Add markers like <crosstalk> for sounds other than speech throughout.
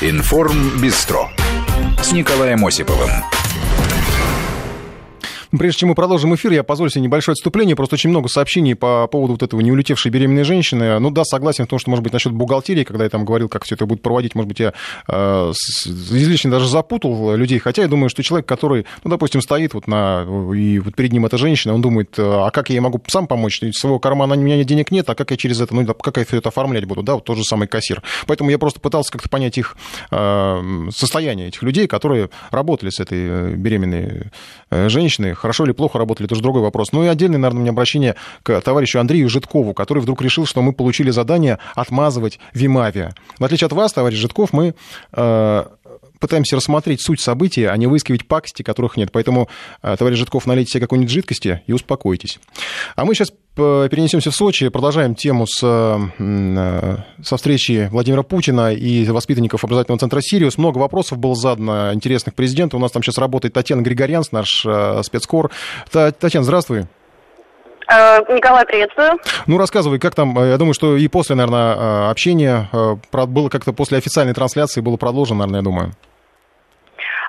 Информ Бистро с Николаем Осиповым. Прежде чем мы продолжим эфир, я позволю себе небольшое отступление. Просто очень много сообщений по поводу вот этого не улетевшей беременной женщины. Ну да, согласен в том, что, может быть, насчет бухгалтерии, когда я там говорил, как все это будет проводить, может быть, я э, излишне даже запутал людей. Хотя я думаю, что человек, который, ну, допустим, стоит вот на... И вот перед ним эта женщина, он думает, а как я могу сам помочь? Из своего кармана у меня денег нет, а как я через это, ну, как я все это оформлять буду? Да, вот тот же самый кассир. Поэтому я просто пытался как-то понять их э, состояние, этих людей, которые работали с этой э, беременной э, женщиной, хорошо или плохо работали, это уже другой вопрос. Ну и отдельное, наверное, меня обращение к товарищу Андрею Житкову, который вдруг решил, что мы получили задание отмазывать Вимавия. В отличие от вас, товарищ Житков, мы э, пытаемся рассмотреть суть событий, а не выискивать пакости, которых нет. Поэтому, э, товарищ Житков, налейте себе какой-нибудь жидкости и успокойтесь. А мы сейчас перенесемся в Сочи, продолжаем тему с, э, со встречи Владимира Путина и воспитанников образовательного центра «Сириус». Много вопросов было задано интересных президенту. У нас там сейчас работает Татьяна Григорянс, наш э, спецкор. Татьяна, здравствуй. Николай, приветствую. Ну, рассказывай, как там, я думаю, что и после, наверное, общения, было как-то после официальной трансляции, было продолжено, наверное, я думаю.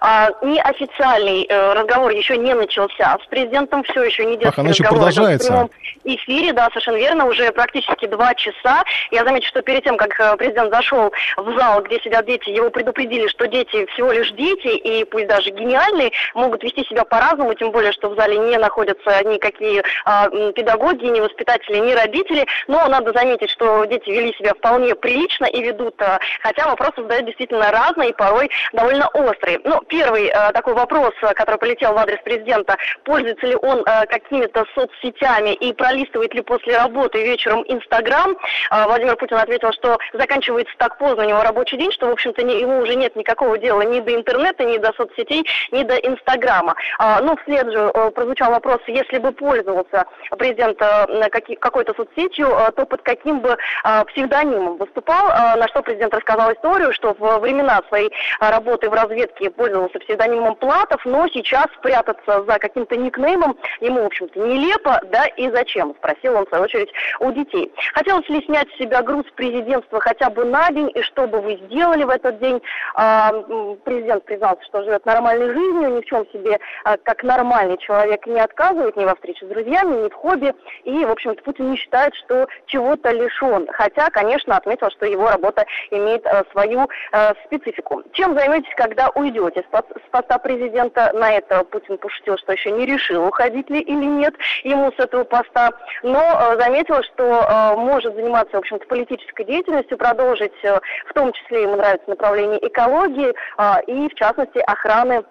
А, неофициальный э, разговор еще не начался. С президентом все еще не идет Ах, она еще продолжается. в прямом эфире, да, совершенно верно, уже практически два часа. Я замечу, что перед тем, как э, президент зашел в зал, где сидят дети, его предупредили, что дети всего лишь дети, и пусть даже гениальные, могут вести себя по-разному, тем более, что в зале не находятся никакие а, педагоги, ни воспитатели, ни родители. Но надо заметить, что дети вели себя вполне прилично и ведут, а, хотя вопросы задают действительно разные и порой довольно острые. Ну, первый э, такой вопрос, э, который полетел в адрес президента, пользуется ли он э, какими-то соцсетями и пролистывает ли после работы вечером Инстаграм. Э, Владимир Путин ответил, что заканчивается так поздно у него рабочий день, что, в общем-то, не, ему уже нет никакого дела ни до интернета, ни до соцсетей, ни до Инстаграма. Э, ну, вслед же э, прозвучал вопрос, если бы пользовался президент э, каки, какой-то соцсетью, э, то под каким бы э, псевдонимом выступал, э, на что президент рассказал историю, что в времена своей э, работы в разведке пользовался пользовался псевдонимом Платов, но сейчас спрятаться за каким-то никнеймом ему, в общем-то, нелепо, да и зачем, спросил он, в свою очередь, у детей. Хотелось ли снять с себя груз президентства хотя бы на день, и что бы вы сделали в этот день? А, президент признался, что живет нормальной жизнью, ни в чем себе, а, как нормальный человек, не отказывает ни во встрече с друзьями, ни в хобби, и, в общем-то, Путин не считает, что чего-то лишен. Хотя, конечно, отметил, что его работа имеет а, свою специфику. Чем займетесь, когда уйдете? С поста президента. На это Путин пошутил, что еще не решил, уходить ли или нет ему с этого поста. Но э, заметил, что э, может заниматься, в общем-то, политической деятельностью, продолжить, э, в том числе ему нравится направление экологии и, в частности, охраны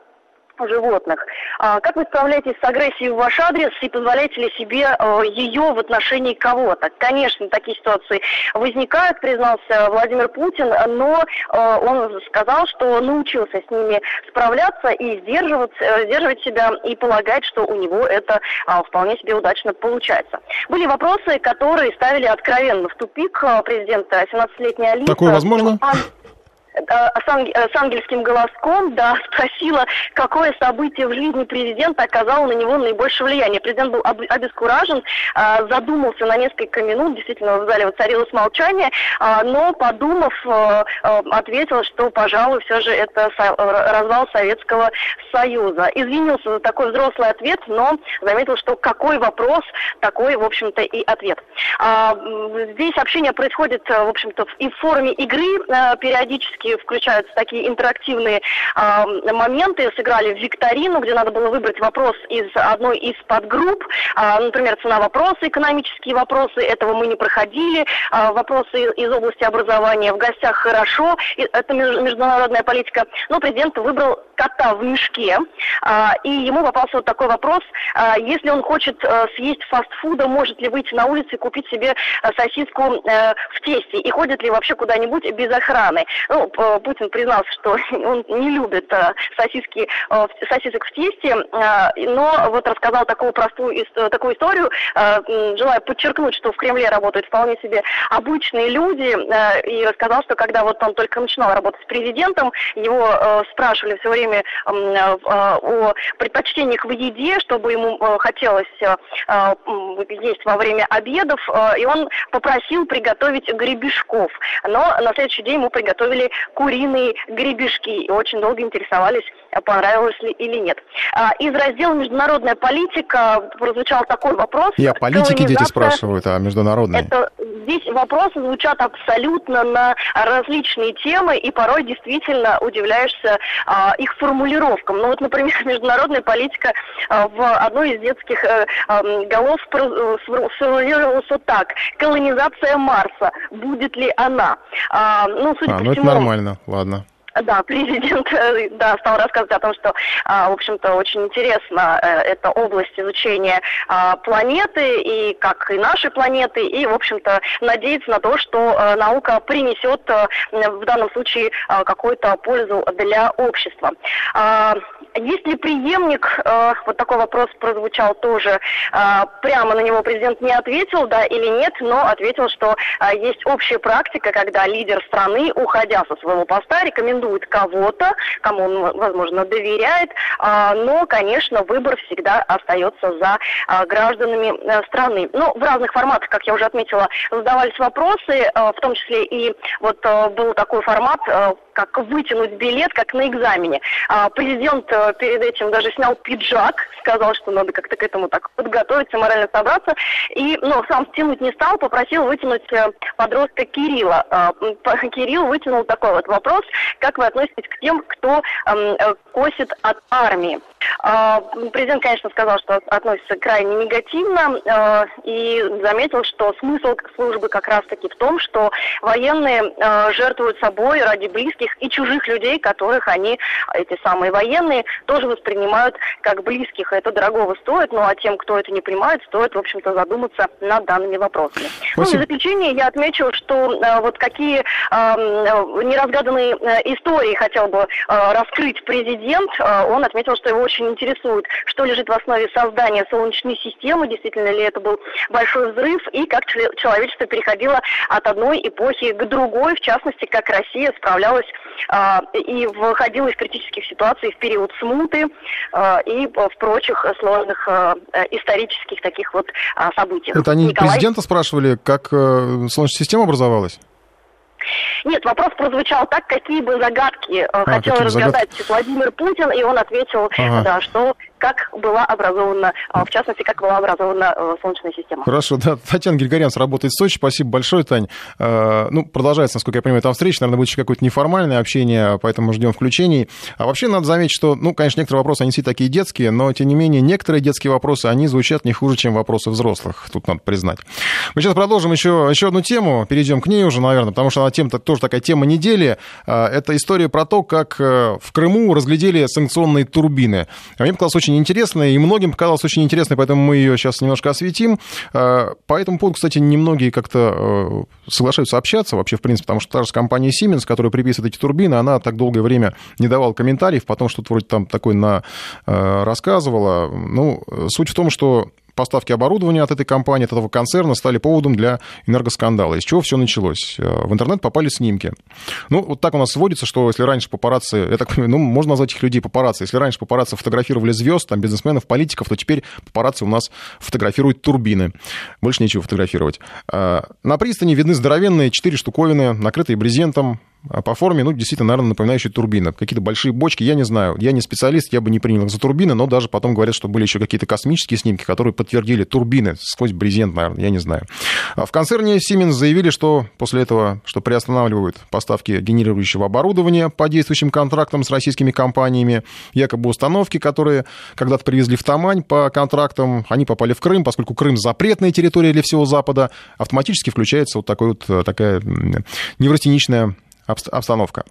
животных. А, как вы справляетесь с агрессией в ваш адрес и позволяете ли себе э, ее в отношении кого-то? Конечно, такие ситуации возникают, признался Владимир Путин, но э, он сказал, что научился с ними справляться и сдерживать, э, сдерживать себя и полагать, что у него это а, вполне себе удачно получается. Были вопросы, которые ставили откровенно в тупик президента 17-летняя Алиса. Такое возможно? Э, с ангельским голоском, да, <laughs> спросила, какое событие в жизни президента оказало на него наибольшее влияние. Президент был обескуражен, а, задумался на несколько минут, действительно в зале воцарилось молчание, а, но, подумав, э, э, ответил, что, пожалуй, все же это развал Советского Союза. Извинился за такой взрослый ответ, но заметил, что какой вопрос, такой, в общем-то, и ответ. А, здесь общение происходит, в общем-то, и в форме игры периодически периодически включаются такие интерактивные э, моменты. Сыграли в викторину, где надо было выбрать вопрос из одной из подгрупп. Э, например, цена вопроса, экономические вопросы. Этого мы не проходили. Э, вопросы из области образования в гостях хорошо. Это международная политика. Но президент выбрал кота в мешке. Э, и ему попался вот такой вопрос. Э, если он хочет э, съесть фастфуда, может ли выйти на улицу и купить себе сосиску э, в тесте? И ходит ли вообще куда-нибудь без охраны? Ну, Путин признался, что <laughs> он не любит сосиски, сосисок в тесте, но вот рассказал такую простую такую историю, желая подчеркнуть, что в Кремле работают вполне себе обычные люди, и рассказал, что когда вот он только начинал работать с президентом, его спрашивали все время о предпочтениях в еде, чтобы ему хотелось есть во время обедов, и он попросил приготовить гребешков. Но на следующий день ему приготовили куриные гребешки. Очень долго интересовались, понравилось ли или нет. А, из раздела «Международная политика» прозвучал такой вопрос. Я политики дети спрашивают, а международные? Это, здесь вопросы звучат абсолютно на различные темы, и порой действительно удивляешься а, их формулировкам. Ну вот, например, <laughs> международная политика а, в одной из детских а, голов сформулировалась вот так. Колонизация Марса. Будет ли она? А, ну, судя а, по ну всему... это нормально, ладно. Да, президент э, да, стал рассказывать о том, что, а, в общем-то, очень интересна э, эта область изучения а, планеты, и как и нашей планеты, и, в общем-то, надеется на то, что э, наука принесет в данном случае какую-то пользу для общества. А, есть ли преемник, вот такой вопрос прозвучал тоже, прямо на него президент не ответил, да или нет, но ответил, что есть общая практика, когда лидер страны, уходя со своего поста, рекомендует рекомендует кого-то, кому он, возможно, доверяет, а, но, конечно, выбор всегда остается за а, гражданами э, страны. Ну, в разных форматах, как я уже отметила, задавались вопросы, э, в том числе и вот э, был такой формат, как вытянуть билет, как на экзамене. А, президент перед этим даже снял пиджак, сказал, что надо как-то к этому так подготовиться, морально собраться, и, ну, сам стянуть не стал, попросил вытянуть подростка Кирилла. <laughs> Кирилл вытянул такой вот вопрос, как как вы относитесь к тем, кто эм, э, косит от армии? Э, президент, конечно, сказал, что относится крайне негативно э, и заметил, что смысл службы как раз-таки в том, что военные э, жертвуют собой ради близких и чужих людей, которых они, эти самые военные, тоже воспринимают как близких. Это дорогого стоит, ну а тем, кто это не понимает, стоит, в общем-то, задуматься над данными вопросами. Спасибо. Ну и в заключение я отмечу, что вот какие неразгаданные э, истории хотел бы раскрыть президент. Он отметил, что его очень интересует, что лежит в основе создания Солнечной системы, действительно ли это был большой взрыв, и как человечество переходило от одной эпохи к другой, в частности, как Россия справлялась э, и выходила из критических ситуаций в период смуты э, и в прочих сложных э, исторических таких вот событиях. Это они Николай... президента спрашивали, как э, Солнечная система образовалась? Нет, вопрос прозвучал так, какие бы загадки э, а, хотел разгадать загад... Владимир Путин, и он ответил, ага. да, что как была образована, а, в частности, как была образована э, Солнечная система. Хорошо, да. Татьяна Григорянс работает в Сочи. Спасибо большое, Тань. Э, ну, продолжается, насколько я понимаю, там встреча. Наверное, будет еще какое-то неформальное общение, поэтому ждем включений. А вообще надо заметить, что, ну, конечно, некоторые вопросы, они все такие детские, но, тем не менее, некоторые детские вопросы, они звучат не хуже, чем вопросы взрослых. Тут надо признать. Мы сейчас продолжим еще, еще одну тему, перейдем к ней уже, наверное, потому что она тема тоже такая тема недели. Э, это история про то, как в Крыму разглядели санкционные турбины. А мне показалось очень интересная, и многим показалось очень интересной, поэтому мы ее сейчас немножко осветим. А, по этому поводу, кстати, немногие как-то э, соглашаются общаться вообще, в принципе, потому что та же компания Siemens, которая приписывает эти турбины, она так долгое время не давала комментариев, потом что-то вроде там такое на, э, рассказывала. Ну, суть в том, что поставки оборудования от этой компании, от этого концерна стали поводом для энергоскандала. Из чего все началось? Э, в интернет попали снимки. Ну, вот так у нас сводится, что если раньше папарацци, я так понимаю, ну, можно назвать их людей папарацци. Если раньше папарацци фотографировали звезд, там, бизнесменов, политиков, то теперь папарацци у нас фотографируют турбины. Больше нечего фотографировать. Э, на пристани видны здоровенные четыре штуковины, накрытые брезентом, а по форме, ну, действительно, наверное, напоминающие турбины. Какие-то большие бочки, я не знаю. Я не специалист, я бы не принял их за турбины, но даже потом говорят, что были еще какие-то космические снимки, которые подтвердили турбины сквозь брезент, наверное, я не знаю. А в концерне Siemens заявили, что после этого, что приостанавливают поставки генерирующего оборудования по действующим контрактам с российскими компаниями. Якобы установки, которые когда-то привезли в Тамань по контрактам, они попали в Крым, поскольку Крым запретная территория для всего Запада, автоматически включается вот такой вот, такая неврастеничная обстановка.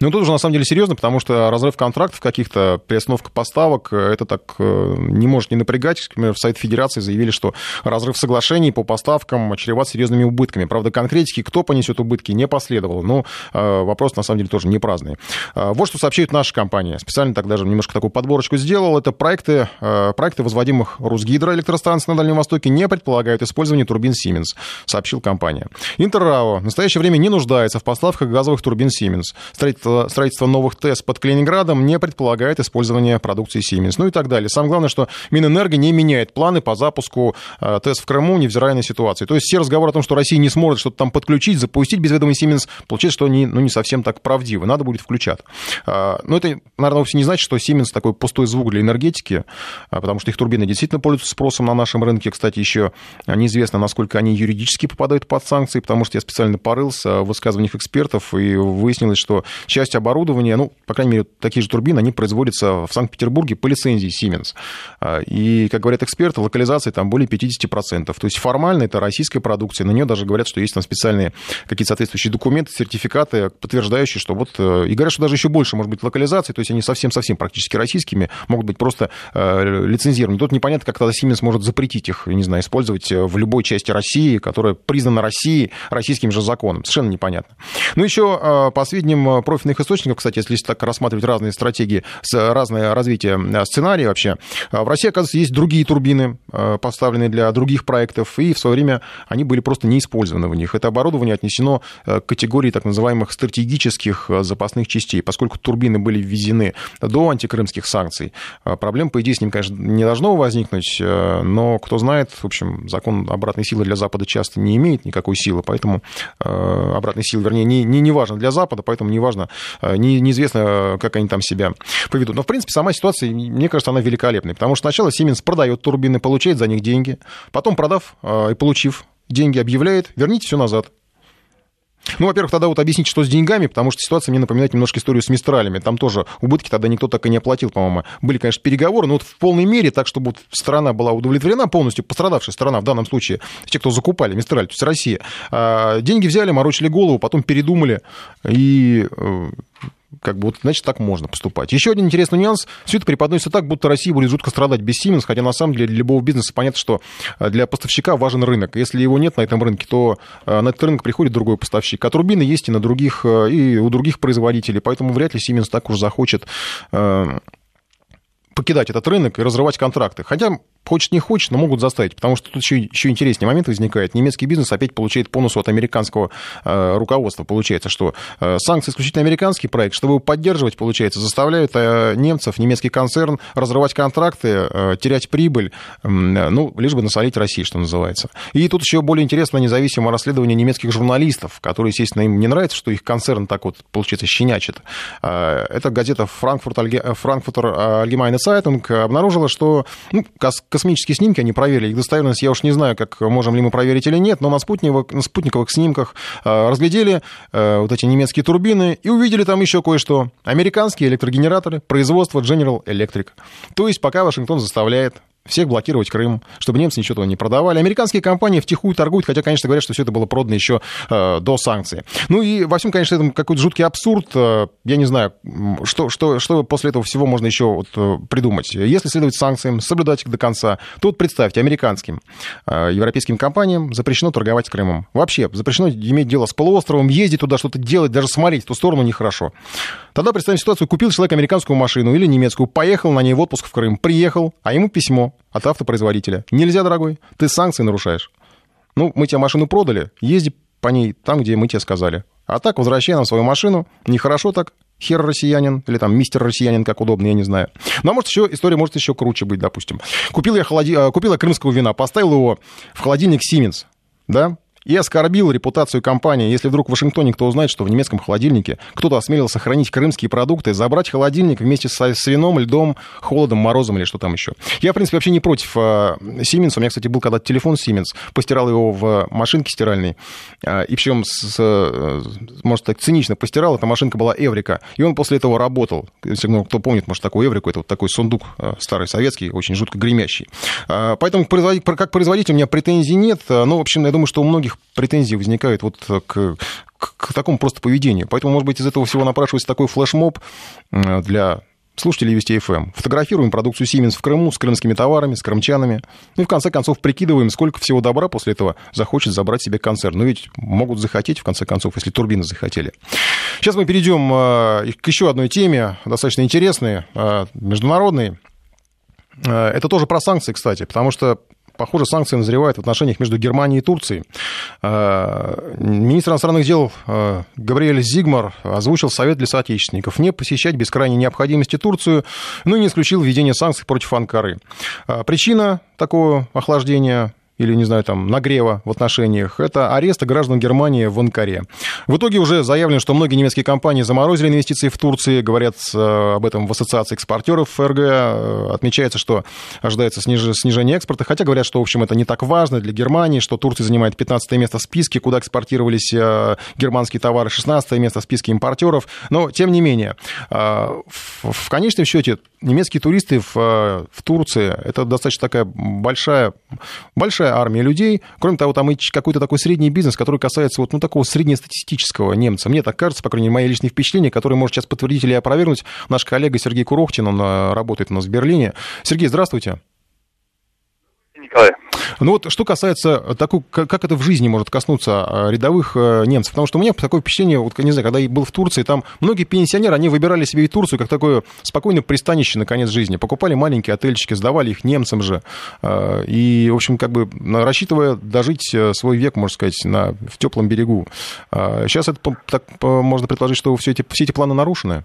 Ну, тут уже на самом деле серьезно, потому что разрыв контрактов каких-то, приостановка поставок, это так не может не напрягать. Например, в Совет Федерации заявили, что разрыв соглашений по поставкам чреват серьезными убытками. Правда, конкретики, кто понесет убытки, не последовало. Но вопрос, на самом деле, тоже не праздный. Вот что сообщает наша компания. Специально так даже немножко такую подборочку сделал. Это проекты, проекты возводимых Русгидроэлектростанций на Дальнем Востоке не предполагают использование турбин Siemens, сообщил компания. Интеррао в настоящее время не нуждается в поставках газовых турбин Siemens. Строительство, строительство новых ТЭС под Калининградом не предполагает использование продукции Siemens. Ну и так далее. Самое главное, что Минэнерго не меняет планы по запуску э, ТЭС в Крыму, невзирая на ситуацию. То есть все разговоры о том, что Россия не сможет что-то там подключить, запустить без ведома Siemens, получается, что они ну, не совсем так правдивы. Надо будет включать. А, но это, наверное, вовсе не значит, что Siemens такой пустой звук для энергетики, а, потому что их турбины действительно пользуются спросом на нашем рынке. Кстати, еще неизвестно, насколько они юридически попадают под санкции, потому что я специально порылся в высказываниях экспертов, и выяснилось, что часть оборудования, ну, по крайней мере, такие же турбины, они производятся в Санкт-Петербурге по лицензии Siemens. А, и, как говорят эксперты, локализация там более 50%. То есть формально это российская продукция, на нее даже говорят, что есть там специальные какие-то соответствующие документы, сертификаты, подтверждающие, что вот... Э, и говорят, что даже еще больше может быть локализации, то есть они совсем-совсем практически российскими, могут быть просто э, лицензированы. Тут непонятно, как тогда Siemens может запретить их, не знаю, использовать э, в любой части России, которая признана Россией российским же законом. Совершенно непонятно. Ну, еще по сведениям профильных источников, кстати, если так рассматривать разные стратегии, разное развитие сценария вообще, в России, оказывается, есть другие турбины, поставленные для других проектов, и в свое время они были просто не использованы в них. Это оборудование отнесено к категории так называемых стратегических запасных частей, поскольку турбины были ввезены до антикрымских санкций. Проблем, по идее, с ним, конечно, не должно возникнуть, но кто знает, в общем, закон обратной силы для Запада часто не имеет никакой силы, поэтому э, обратной силы, вернее, не, не, не важно для Запада, поэтому не важно, э, не, неизвестно, как они там себя поведут. Но, в принципе, сама ситуация, мне кажется, она великолепная, потому что сначала Siemens продает турбины, получает за них деньги, потом, продав э, и получив деньги, объявляет, верните все назад. Ну, во-первых, тогда вот объясните, что с деньгами, потому что ситуация мне напоминает немножко историю с Мистралями. Там тоже убытки тогда никто так и не оплатил, по-моему. Были, конечно, переговоры, но вот в полной мере, так, чтобы вот страна была удовлетворена полностью, пострадавшая страна в данном случае, те, кто закупали Мистраль, то есть Россия, а, деньги взяли, морочили голову, потом передумали и э, как бы вот, значит, так можно поступать. Еще один интересный нюанс. Все это преподносится так, будто Россия будет жутко страдать без Siemens, хотя на самом деле для любого бизнеса понятно, что э, для поставщика важен рынок. Если его нет на этом рынке, то э, на этот рынок приходит другой поставщик. А турбины есть и на других, э, и у других производителей, поэтому вряд ли Siemens так уж захочет покидать этот рынок и разрывать контракты. Хотя хочет не хочет, но могут заставить, потому что тут еще, еще интересный момент возникает. Немецкий бизнес опять получает бонус от американского э, руководства. Получается, что э, санкции исключительно американский проект, чтобы его поддерживать, получается, заставляют э, немцев, немецкий концерн разрывать контракты, э, терять прибыль, э, ну, лишь бы насолить России, что называется. И тут еще более интересно независимое расследование немецких журналистов, которые, естественно, им не нравится, что их концерн так вот, получается, щенячит. Э, это газета Frankfurt, Frankfurter Allgemeine Zeitung обнаружила, что ну, космические снимки они проверили. Их достоверность я уж не знаю, как можем ли мы проверить или нет, но на спутниковых, на спутниковых снимках э, разглядели э, вот эти немецкие турбины и увидели там еще кое-что. Американские электрогенераторы производства General Electric. То есть пока Вашингтон заставляет всех блокировать Крым, чтобы немцы ничего не продавали. Американские компании втихую торгуют, хотя, конечно, говорят, что все это было продано еще э, до санкций. Ну и во всем, конечно, это какой-то жуткий абсурд. Э, я не знаю, что, что, что после этого всего можно еще вот, э, придумать. Если следовать санкциям, соблюдать их до конца, то вот представьте, американским, э, европейским компаниям запрещено торговать Крымом. Вообще, запрещено иметь дело с полуостровом, ездить туда, что-то делать, даже смотреть в ту сторону нехорошо. Тогда представим ситуацию, купил человек американскую машину или немецкую, поехал на ней в отпуск в Крым, приехал, а ему письмо от автопроизводителя. Нельзя, дорогой, ты санкции нарушаешь. Ну, мы тебе машину продали, езди по ней там, где мы тебе сказали. А так, возвращай нам свою машину. Нехорошо так, хер россиянин, или там мистер россиянин, как удобно, я не знаю. Но может еще история может еще круче быть, допустим. Купил я, холоди... Э, купил я крымского вина, поставил его в холодильник Siemens, да, и оскорбил репутацию компании, если вдруг в Вашингтоне кто узнает, что в немецком холодильнике кто-то осмелился хранить крымские продукты, забрать холодильник вместе с вином, льдом, холодом, морозом или что там еще. Я, в принципе, вообще не против э, Siemens. У меня, кстати, был когда телефон Siemens, постирал его в машинке стиральной, э, и причем, с, э, может, так цинично постирал, эта машинка была Эврика, и он после этого работал. Если ну, кто помнит, может, такую Эврику, это вот такой сундук старый советский, очень жутко гремящий. Поэтому как производитель у меня претензий нет, но, в общем, я думаю, что у многих претензии возникают вот к, к, к такому просто поведению. Поэтому, может быть, из этого всего напрашивается такой флешмоб для слушателей Вести ФМ. Эм. Фотографируем продукцию Siemens в Крыму с крымскими товарами, с крымчанами. Ну и в конце концов прикидываем, сколько всего добра после этого захочет забрать себе концерн. Ну ведь могут захотеть, в конце концов, если турбины захотели. Сейчас мы перейдем э, к еще одной теме, достаточно интересной, э, международной. Э, это тоже про санкции, кстати, потому что похоже, санкции назревают в отношениях между Германией и Турцией. Э, министр иностранных дел э, Габриэль Зигмар озвучил совет для соотечественников не посещать без крайней необходимости Турцию, но и не исключил введение санкций против Анкары. Э, причина такого охлаждения или, не знаю, там, нагрева в отношениях, это ареста граждан Германии в Анкаре. В итоге уже заявлено, что многие немецкие компании заморозили инвестиции в Турции, говорят э, об этом в Ассоциации экспортеров ФРГ, э, отмечается, что ожидается снижение экспорта, хотя говорят, что, в общем, это не так важно для Германии, что Турция занимает 15 место в списке, куда экспортировались э, германские товары, 16 место в списке импортеров, но, тем не менее, в конечном счете, немецкие туристы в Турции, это достаточно такая большая, большая большая армия людей. Кроме того, там и какой-то такой средний бизнес, который касается вот ну, такого среднестатистического немца. Мне так кажется, по крайней мере, мои личные впечатления, которые может сейчас подтвердить или опровергнуть наш коллега Сергей Курохтин, он э, работает у нас в Берлине. Сергей, здравствуйте. Николай. Ну вот, что касается такой, как это в жизни может коснуться а, рядовых э, немцев, потому что у меня такое впечатление, вот, не знаю, когда я был в Турции, там многие пенсионеры, они выбирали себе и Турцию как такое спокойное пристанище на конец жизни, покупали маленькие отельчики, сдавали их немцам же, а, и, в общем, как бы рассчитывая дожить э, свой век, можно сказать, на, в теплом берегу. Сейчас а, это, так, можно предположить, что все эти, все эти планы нарушены.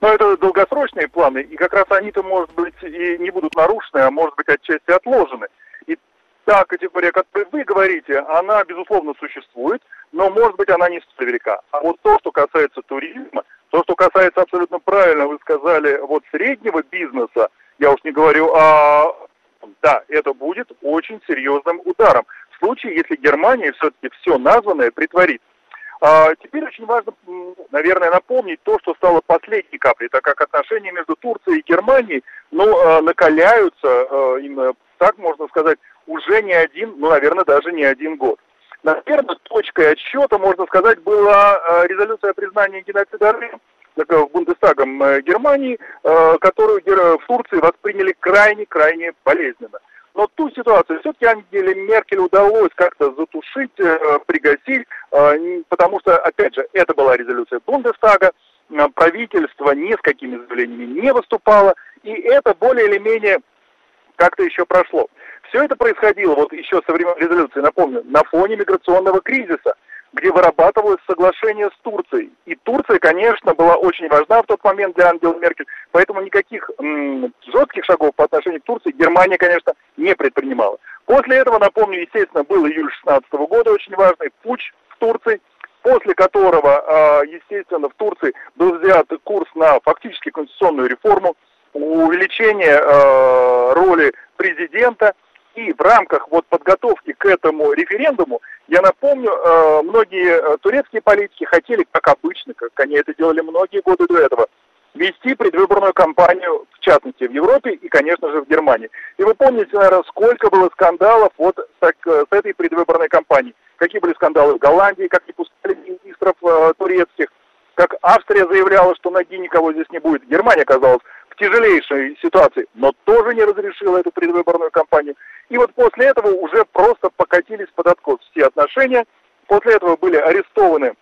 Но это долгосрочные планы, и как раз они-то, может быть, и не будут нарушены, а может быть, отчасти отложены. И та категория, о которой вы говорите, она, безусловно, существует, но, может быть, она не столь велика. А вот то, что касается туризма, то, что касается абсолютно правильно, вы сказали, вот среднего бизнеса, я уж не говорю о... Да, это будет очень серьезным ударом. В случае, если Германия все-таки все названное притворит. А, теперь очень важно, наверное, напомнить то, что стало последней каплей, так как отношения между Турцией и Германией ну, а, накаляются, а, именно так можно сказать, уже не один, ну, наверное, даже не один год. Наверное, точкой отсчета, можно сказать, была резолюция о признании геноцида в Бундестагом э, Германии, которую в Турции восприняли крайне-крайне болезненно. Но ту ситуацию все-таки Ангеле Меркель удалось как-то затушить, э, пригасить, э, потому что, опять же, это была резолюция Бундестага, э, правительство ни с какими заявлениями не выступало, и это более или менее как-то еще прошло. Все это происходило, вот еще со времен резолюции, напомню, на фоне миграционного кризиса – где вырабатывалось соглашение с Турцией. И Турция, конечно, была очень важна в тот момент для Ангела Меркель, поэтому никаких м, жестких шагов по отношению к Турции Германия, конечно, не предпринимала. После этого, напомню, естественно, был июль 16 года очень важный путь в Турции, после которого, а, естественно, в Турции был взят курс на фактически конституционную реформу, увеличение а, роли президента – и в рамках вот подготовки к этому референдуму, я напомню, э, многие э, турецкие политики хотели, как обычно, как они это делали многие годы до этого, вести предвыборную кампанию, в частности, в Европе и, конечно же, в Германии. И вы помните, наверное, сколько было скандалов вот с, с этой предвыборной кампанией. Какие были скандалы в Голландии, как не пускали министров э, турецких, как Австрия заявляла, что ноги никого здесь не будет. Германия оказалась в тяжелейшей ситуации, но тоже не разрешила эту предвыборную кампанию. И вот после этого уже просто покатились под откос все отношения. После этого были арестованы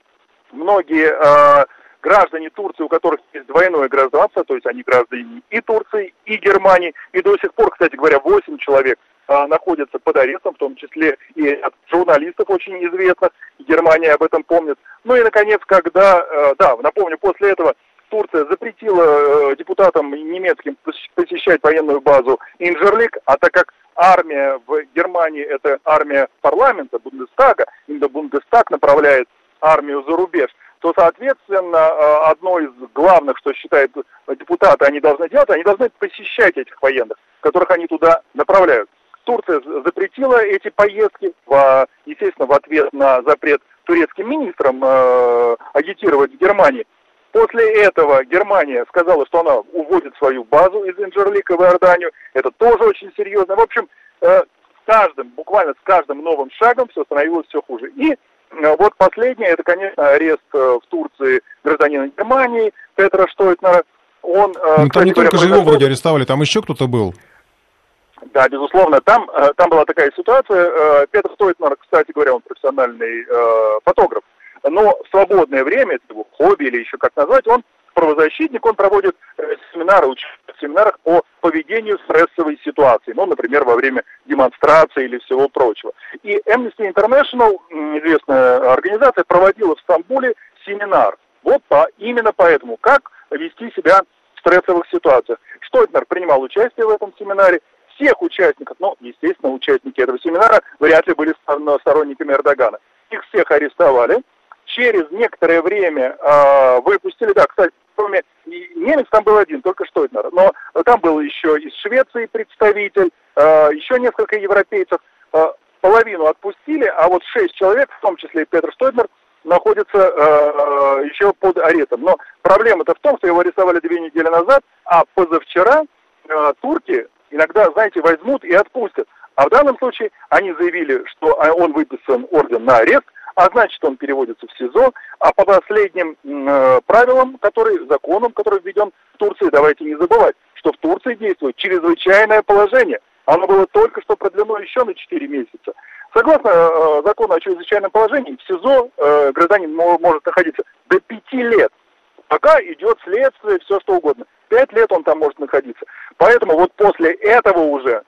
многие э, граждане Турции, у которых есть двойное гражданство, то есть они граждане и Турции, и Германии. И до сих пор, кстати говоря, 8 человек э, находятся под арестом, в том числе и от журналистов очень известных. Германия об этом помнит. Ну и, наконец, когда, э, да, напомню, после этого Турция запретила э, депутатам немецким посещать военную базу Инжерлик, а так как армия в Германии это армия парламента, Бундестага, именно Бундестаг направляет армию за рубеж, то, соответственно, э, одно из главных, что считают депутаты, они должны делать, они должны посещать этих военных, которых они туда направляют. Турция запретила эти поездки, в, естественно, в ответ на запрет турецким министрам э, агитировать в Германии. После этого Германия сказала, что она уводит свою базу из Инжерлика в Иорданию. Это тоже очень серьезно. В общем, э, каждым, буквально с каждым новым шагом все становилось все хуже. И вот последнее, это, конечно, арест в Турции гражданина Германии Петра Штойтнера. Он, ну, там не только же его вроде арестовали, там еще кто-то был. Да, безусловно, там, там была такая ситуация. Петр Стойтмар, кстати говоря, он профессиональный фотограф но в свободное время, это его хобби или еще как назвать, он правозащитник, он проводит э, семинары, участвует в семинарах по поведению стрессовой ситуации, ну, например, во время демонстрации или всего прочего. И Amnesty International, известная организация, проводила в Стамбуле семинар. Вот по, именно поэтому, как вести себя в стрессовых ситуациях. Штойтнер принимал участие в этом семинаре, всех участников, ну, естественно, участники этого семинара вряд ли были сторонниками Эрдогана. Их всех арестовали, через некоторое время э, выпустили, да, кстати, кроме немец там был один, только Штойнер, но там был еще из Швеции представитель, э, еще несколько европейцев, э, половину отпустили, а вот шесть человек, в том числе и Петр Штойнер, находится э, еще под арестом. Но проблема-то в том, что его арестовали две недели назад, а позавчера э, турки иногда, знаете, возьмут и отпустят. А в данном случае они заявили, что он выписан орден на арест, а значит он переводится в СИЗО, а по последним э, правилам, которые, законам, который введен в Турции, давайте не забывать, что в Турции действует чрезвычайное положение. Оно было только что продлено еще на 4 месяца. Согласно э, закону о чрезвычайном положении, в СИЗО э, гражданин может находиться до 5 лет. Пока идет следствие, все что угодно. Пять лет он там может находиться. Поэтому вот после этого уже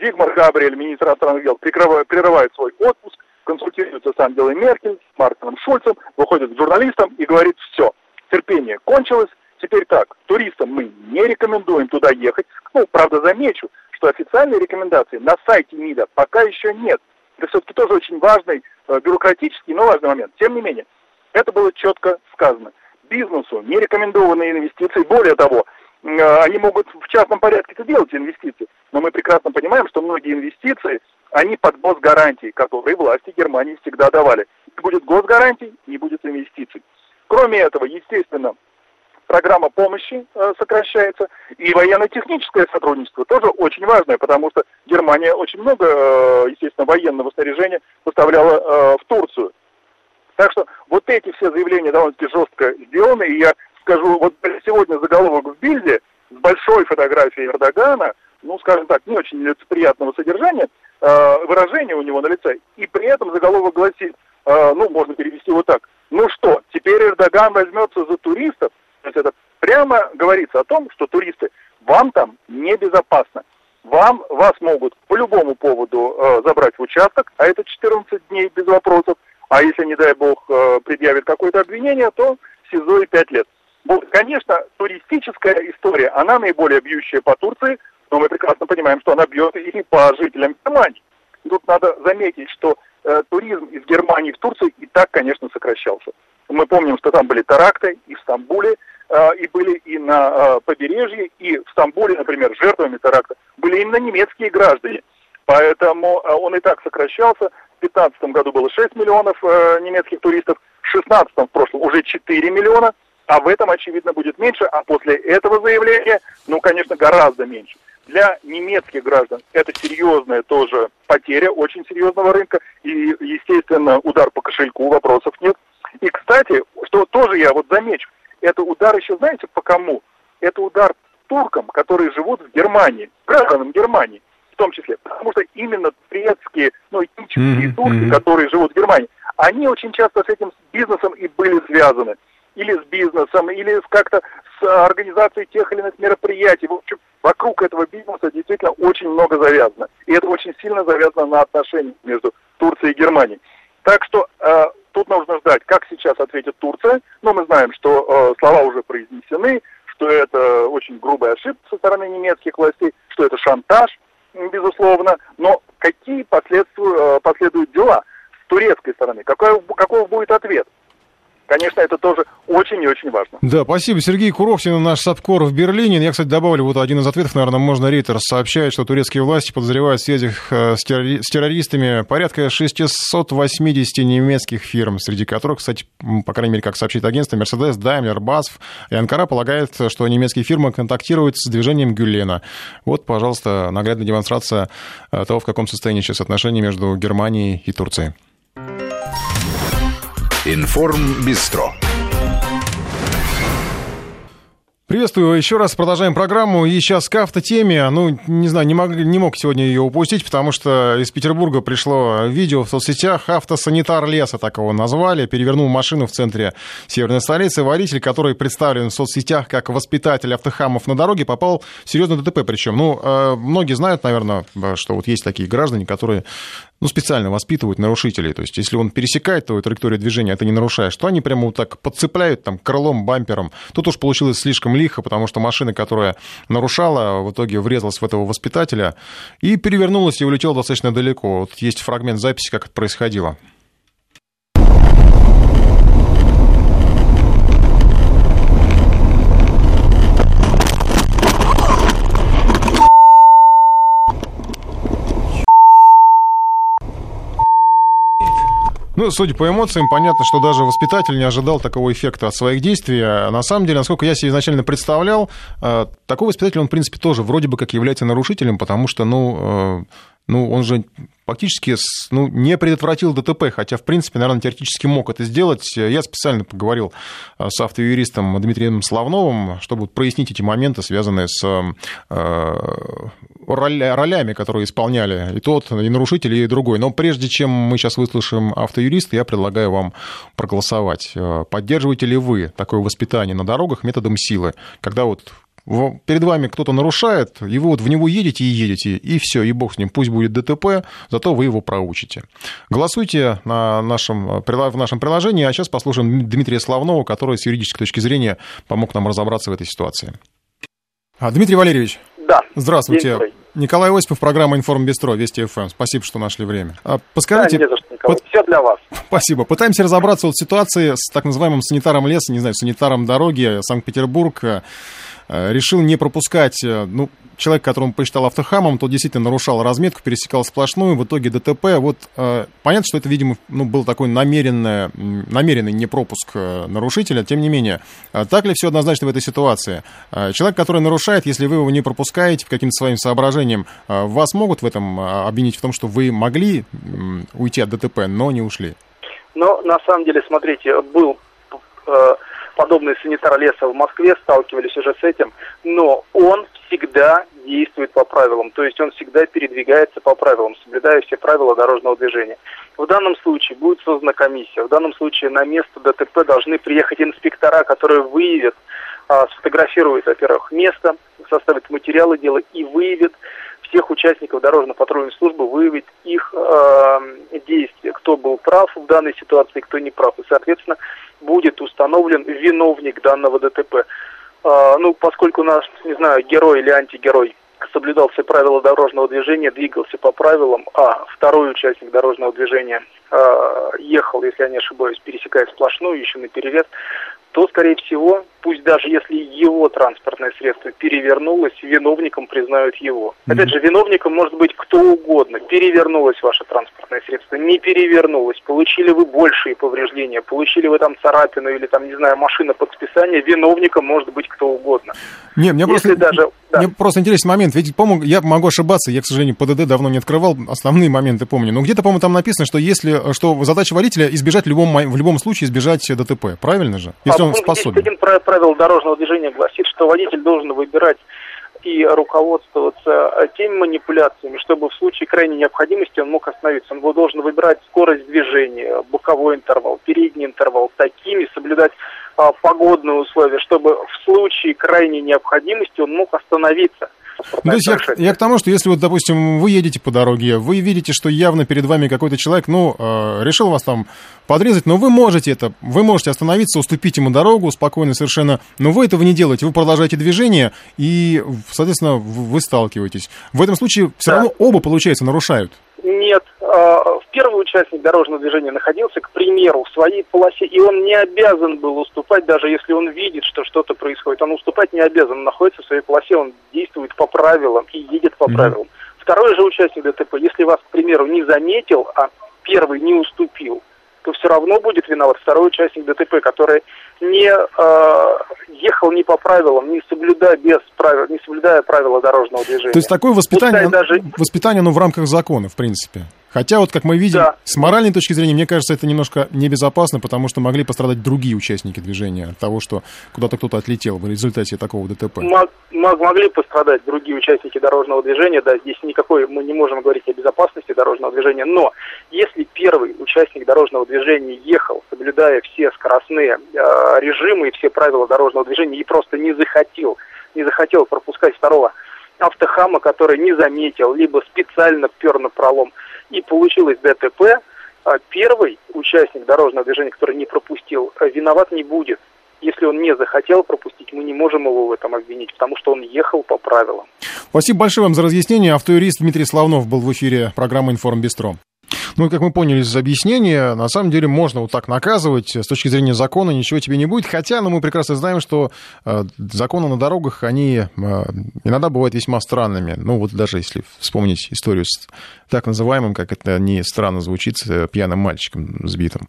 Зигмар Габриэль, министр иностранных дел, прерывает свой отпуск, консультируется с Ангелой Меркель, с Мартином Шульцем, выходит к журналистам и говорит, все, терпение кончилось, теперь так, туристам мы не рекомендуем туда ехать. Ну, правда, замечу, что официальной рекомендации на сайте МИДа пока еще нет. Это все-таки тоже очень важный, э, бюрократический, но важный момент. Тем не менее, это было четко сказано. Бизнесу не рекомендованные инвестиции, более того, они могут в частном порядке это делать, инвестиции, но мы прекрасно понимаем, что многие инвестиции они под госгарантии, которые власти Германии всегда давали. Не будет госгарантий, не будет инвестиций. Кроме этого, естественно, программа помощи э, сокращается, и военно-техническое сотрудничество тоже очень важное, потому что Германия очень много, э, естественно, военного снаряжения поставляла э, в Турцию. Так что вот эти все заявления довольно-таки жестко сделаны, и я скажу, вот сегодня заголовок в Бильде с большой фотографией Эрдогана, ну, скажем так, не очень лицеприятного содержания, Э, выражение у него на лице, и при этом заголовок гласит, э, ну, можно перевести вот так, ну что, теперь Эрдоган возьмется за туристов, то есть это прямо говорится о том, что туристы, вам там небезопасно, вам, вас могут по любому поводу э, забрать в участок, а это 14 дней без вопросов, а если, не дай бог, э, предъявит какое-то обвинение, то СИЗО и 5 лет. Вот, конечно, туристическая история, она наиболее бьющая по Турции, но мы прекрасно понимаем, что она бьет и по жителям Германии. Тут надо заметить, что э, туризм из Германии в Турцию и так, конечно, сокращался. Мы помним, что там были теракты и в Стамбуле, э, и были и на э, побережье, и в Стамбуле, например, жертвами теракта были именно немецкие граждане. Поэтому э, он и так сокращался. В 2015 году было 6 миллионов э, немецких туристов, в 2016 в прошлом уже 4 миллиона, а в этом, очевидно, будет меньше, а после этого заявления, ну, конечно, гораздо меньше. Для немецких граждан это серьезная тоже потеря очень серьезного рынка и, естественно, удар по кошельку, вопросов нет. И, кстати, что тоже я вот замечу, это удар еще, знаете, по кому? Это удар туркам, которые живут в Германии, гражданам Германии в том числе. Потому что именно турецкие, ну, этнические mm-hmm. турки, которые живут в Германии, они очень часто с этим бизнесом и были связаны. Или с бизнесом, или как-то с организацией тех или иных мероприятий. В общем, вокруг этого бизнеса действительно очень много завязано. И это очень сильно завязано на отношениях между Турцией и Германией. Так что э, тут нужно ждать, как сейчас ответит Турция. Но мы знаем, что э, слова уже произнесены, что это очень грубая ошибка со стороны немецких властей, что это шантаж, безусловно. Но какие последствия, э, последуют дела с турецкой стороны? Какой, каков будет ответ? Конечно, это тоже очень и очень важно. Да, спасибо. Сергей Курохтин, наш САПКОР в Берлине. Я, кстати, добавлю вот один из ответов, наверное, можно Рейтерс сообщает, что турецкие власти подозревают в связях э, с, террори... с террористами порядка 680 немецких фирм, среди которых, кстати, по крайней мере, как сообщит агентство, Mercedes, Daimler, BASF и Анкара полагает, что немецкие фирмы контактируют с движением Гюллена. Вот, пожалуйста, наглядная демонстрация э, того, в каком состоянии сейчас отношения между Германией и Турцией. Информ Приветствую еще раз, продолжаем программу. И сейчас к автотеме. Ну, не знаю, не мог, не мог сегодня ее упустить, потому что из Петербурга пришло видео в соцсетях. Автосанитар леса, так его назвали, перевернул машину в центре северной столицы. Водитель, который представлен в соцсетях как воспитатель автохамов на дороге, попал в серьезное ДТП. Причем, ну, э, многие знают, наверное, что вот есть такие граждане, которые ну, специально воспитывают нарушителей. То есть, если он пересекает твою траекторию движения, а ты не нарушаешь, то они прямо вот так подцепляют там крылом, бампером. Тут уж получилось слишком лихо, потому что машина, которая нарушала, в итоге врезалась в этого воспитателя и перевернулась и улетела достаточно далеко. Вот есть фрагмент записи, как это происходило. Ну, судя по эмоциям, понятно, что даже воспитатель не ожидал такого эффекта от своих действий. А на самом деле, насколько я себе изначально представлял, э, такой воспитатель, он, в принципе, тоже вроде бы как является нарушителем, потому что, ну, э, ну он же фактически ну, не предотвратил ДТП, хотя, в принципе, наверное, теоретически мог это сделать. Я специально поговорил э, с автоюристом Дмитрием Славновым, чтобы прояснить эти моменты, связанные с ролями, которые исполняли и тот, и нарушитель, и другой. Но прежде чем мы сейчас выслушаем автоюриста, я предлагаю вам проголосовать. Э, поддерживаете ли вы такое воспитание на дорогах методом силы, когда вот перед вами кто-то нарушает, и вы вот в него едете и едете, и все, и бог с ним, пусть будет ДТП, зато вы его проучите. Голосуйте на нашем, в нашем приложении, а сейчас послушаем Дмитрия Славнова, который с юридической точки зрения помог нам разобраться в этой ситуации. А, Дмитрий Валерьевич. Да. Здравствуйте. Николай Осипов, программа «Информ Бестро», Вести ФМ. Спасибо, что нашли время. А, подскажите... Да, не за что, Николай. Под... Все для вас. <laughs> Спасибо. Пытаемся разобраться вот в ситуации с так называемым санитаром леса, не знаю, санитаром дороги Санкт-Петербург Э, решил не пропускать, э, ну, человек, которому посчитал автохамом, тот действительно нарушал разметку, пересекал сплошную, в итоге ДТП. Вот э, понятно, что это, видимо, ну, был такой намеренный, намеренный непропуск э, нарушителя, тем не менее. Э, так ли все однозначно в этой ситуации? Э, человек, который нарушает, если вы его не пропускаете по каким-то своим соображениям, э, вас могут в этом обвинить в том, что вы могли э, уйти от ДТП, но не ушли? Но на самом деле, смотрите, был э, подобные санитар леса в Москве сталкивались уже с этим, но он всегда действует по правилам, то есть он всегда передвигается по правилам, соблюдая все правила дорожного движения. В данном случае будет создана комиссия, в данном случае на место ДТП должны приехать инспектора, которые выявят, а, сфотографируют, во-первых, место, составят материалы дела и выявят всех участников дорожно-патрульной службы, выявить их э, действия, кто был прав в данной ситуации, кто не прав. И, соответственно, будет установлен виновник данного ДТП. Э, ну, поскольку у нас, не знаю, герой или антигерой соблюдал все правила дорожного движения, двигался по правилам, а второй участник дорожного движения э, ехал, если я не ошибаюсь, пересекая сплошную, еще на перерез, то, скорее всего, пусть даже если его транспортное средство перевернулось, виновником признают его. Mm-hmm. Опять же, виновником может быть кто угодно. Перевернулось ваше транспортное средство, не перевернулось, получили вы большие повреждения, получили вы там царапину или там, не знаю, машина под списание, виновником может быть кто угодно. Не, мне если просто, даже... Да. Мне просто интересный момент, ведь, по-моему, я могу ошибаться, я, к сожалению, ПДД давно не открывал, основные моменты помню, но где-то, по-моему, там написано, что если, что задача водителя избежать в любом, в любом случае избежать ДТП, правильно же? Если а он способен. Правил дорожного движения гласит, что водитель должен выбирать и руководствоваться теми манипуляциями, чтобы в случае крайней необходимости он мог остановиться. Он должен выбирать скорость движения, боковой интервал, передний интервал, такими соблюдать а, погодные условия, чтобы в случае крайней необходимости он мог остановиться. Ну, то есть я, я к тому, что если вот, допустим, вы едете по дороге, вы видите, что явно перед вами какой-то человек, ну, э, решил вас там подрезать, но вы можете это, вы можете остановиться, уступить ему дорогу спокойно совершенно, но вы этого не делаете, вы продолжаете движение, и, соответственно, вы сталкиваетесь. В этом случае все да. равно оба, получается, нарушают. Нет, в первый участник дорожного движения находился, к примеру, в своей полосе, и он не обязан был уступать, даже если он видит, что что-то происходит. Он уступать не обязан, он находится в своей полосе, он действует по правилам и едет по mm-hmm. правилам. Второй же участник ДТП, если вас, к примеру, не заметил, а первый не уступил, то все равно будет виноват второй участник ДТП, который не э, ехал не по правилам, не соблюдая без правил, не соблюдая правила дорожного движения. То есть такое воспитание, даже... воспитание, ну, в рамках закона, в принципе. Хотя вот, как мы видим, да. с моральной точки зрения, мне кажется, это немножко небезопасно, потому что могли пострадать другие участники движения от того, что куда-то кто-то отлетел в результате такого ДТП. Мог, могли пострадать другие участники дорожного движения, да, здесь никакой, мы не можем говорить о безопасности дорожного движения, но если первый участник дорожного движения ехал, соблюдая все скоростные э, режимы и все правила дорожного движения, и просто не захотел, не захотел пропускать второго автохама, который не заметил, либо специально пер на пролом, и получилось ДТП, а первый участник дорожного движения, который не пропустил, э, виноват не будет. Если он не захотел пропустить, мы не можем его в этом обвинить, потому что он ехал по правилам. Спасибо большое вам за разъяснение. Автоюрист Дмитрий Славнов был в эфире программы «Информ Бистро». Ну, как мы поняли из объяснения, на самом деле можно вот так наказывать. С точки зрения закона ничего тебе не будет. Хотя, ну, мы прекрасно знаем, что э, законы на дорогах, они э, иногда бывают весьма странными. Ну, вот даже если вспомнить историю с так называемым, как это не странно звучит, э, пьяным мальчиком сбитым.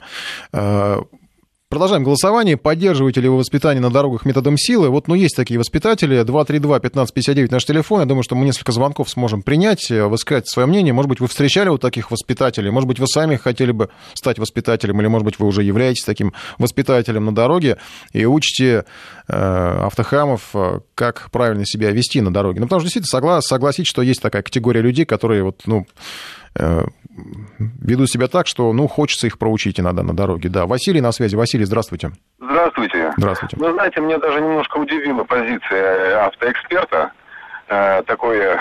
Продолжаем голосование. Поддерживаете ли вы воспитание на дорогах методом силы? Вот, ну, есть такие воспитатели. 232-1559 наш телефон. Я думаю, что мы несколько звонков сможем принять, э, высказать свое мнение. Может быть, вы встречали вот таких воспитателей? Может быть, вы сами хотели бы стать воспитателем? Или, может быть, вы уже являетесь таким воспитателем на дороге и учите э, автохамов, э, как правильно себя вести на дороге? Ну, потому что действительно соглас, согласитесь, что есть такая категория людей, которые вот, ну, ведут себя так, что, ну, хочется их проучить иногда на дороге. Да, Василий на связи. Василий, здравствуйте. Здравствуйте. Здравствуйте. Вы знаете, меня даже немножко удивила позиция автоэксперта, э, такое,